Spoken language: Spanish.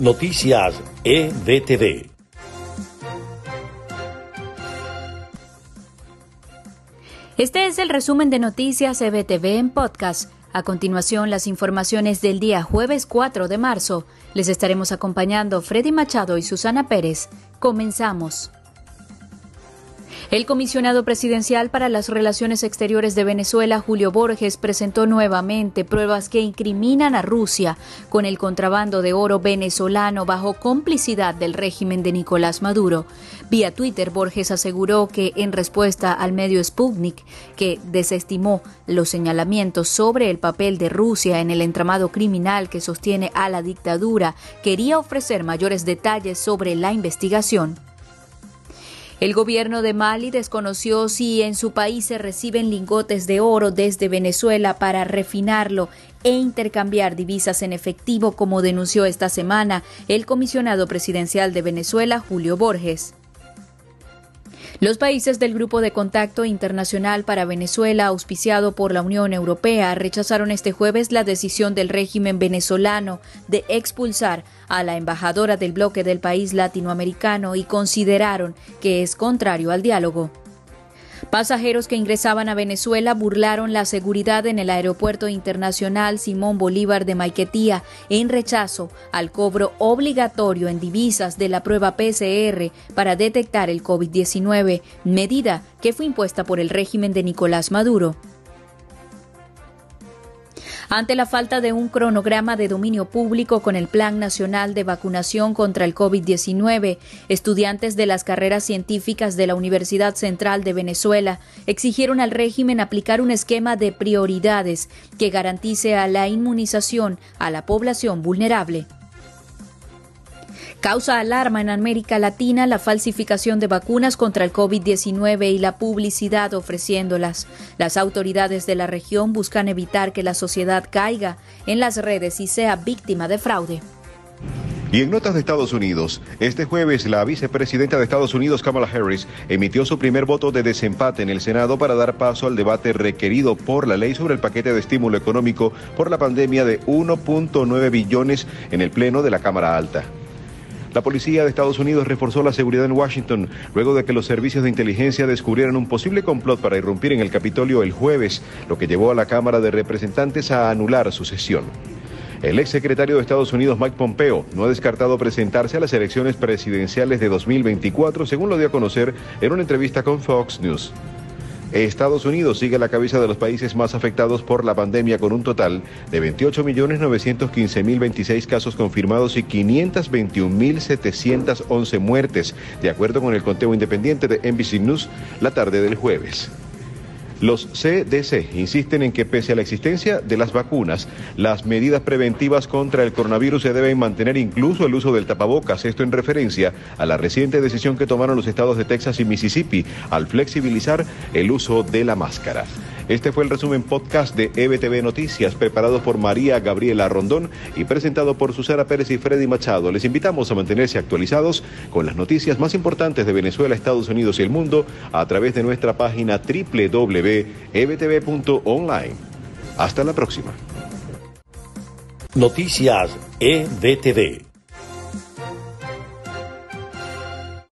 Noticias EBTV. Este es el resumen de Noticias EBTV en podcast. A continuación, las informaciones del día jueves 4 de marzo. Les estaremos acompañando Freddy Machado y Susana Pérez. Comenzamos. El comisionado presidencial para las Relaciones Exteriores de Venezuela, Julio Borges, presentó nuevamente pruebas que incriminan a Rusia con el contrabando de oro venezolano bajo complicidad del régimen de Nicolás Maduro. Vía Twitter, Borges aseguró que, en respuesta al medio Sputnik, que desestimó los señalamientos sobre el papel de Rusia en el entramado criminal que sostiene a la dictadura, quería ofrecer mayores detalles sobre la investigación. El gobierno de Mali desconoció si en su país se reciben lingotes de oro desde Venezuela para refinarlo e intercambiar divisas en efectivo, como denunció esta semana el comisionado presidencial de Venezuela, Julio Borges. Los países del Grupo de Contacto Internacional para Venezuela, auspiciado por la Unión Europea, rechazaron este jueves la decisión del régimen venezolano de expulsar a la embajadora del bloque del país latinoamericano y consideraron que es contrario al diálogo. Pasajeros que ingresaban a Venezuela burlaron la seguridad en el aeropuerto internacional Simón Bolívar de Maiquetía en rechazo al cobro obligatorio en divisas de la prueba PCR para detectar el COVID-19, medida que fue impuesta por el régimen de Nicolás Maduro. Ante la falta de un cronograma de dominio público con el Plan Nacional de Vacunación contra el COVID-19, estudiantes de las carreras científicas de la Universidad Central de Venezuela exigieron al régimen aplicar un esquema de prioridades que garantice a la inmunización a la población vulnerable. Causa alarma en América Latina la falsificación de vacunas contra el COVID-19 y la publicidad ofreciéndolas. Las autoridades de la región buscan evitar que la sociedad caiga en las redes y sea víctima de fraude. Y en notas de Estados Unidos, este jueves la vicepresidenta de Estados Unidos, Kamala Harris, emitió su primer voto de desempate en el Senado para dar paso al debate requerido por la ley sobre el paquete de estímulo económico por la pandemia de 1.9 billones en el Pleno de la Cámara Alta. La policía de Estados Unidos reforzó la seguridad en Washington luego de que los servicios de inteligencia descubrieran un posible complot para irrumpir en el Capitolio el jueves, lo que llevó a la Cámara de Representantes a anular su sesión. El ex secretario de Estados Unidos, Mike Pompeo, no ha descartado presentarse a las elecciones presidenciales de 2024, según lo dio a conocer en una entrevista con Fox News. Estados Unidos sigue a la cabeza de los países más afectados por la pandemia con un total de 28.915.026 casos confirmados y 521.711 muertes, de acuerdo con el conteo independiente de NBC News la tarde del jueves. Los CDC insisten en que pese a la existencia de las vacunas, las medidas preventivas contra el coronavirus se deben mantener incluso el uso del tapabocas, esto en referencia a la reciente decisión que tomaron los estados de Texas y Mississippi al flexibilizar el uso de la máscara. Este fue el resumen podcast de EBTV Noticias, preparado por María Gabriela Rondón y presentado por Susana Pérez y Freddy Machado. Les invitamos a mantenerse actualizados con las noticias más importantes de Venezuela, Estados Unidos y el mundo a través de nuestra página www.ebtv.online. Hasta la próxima. Noticias EBTV.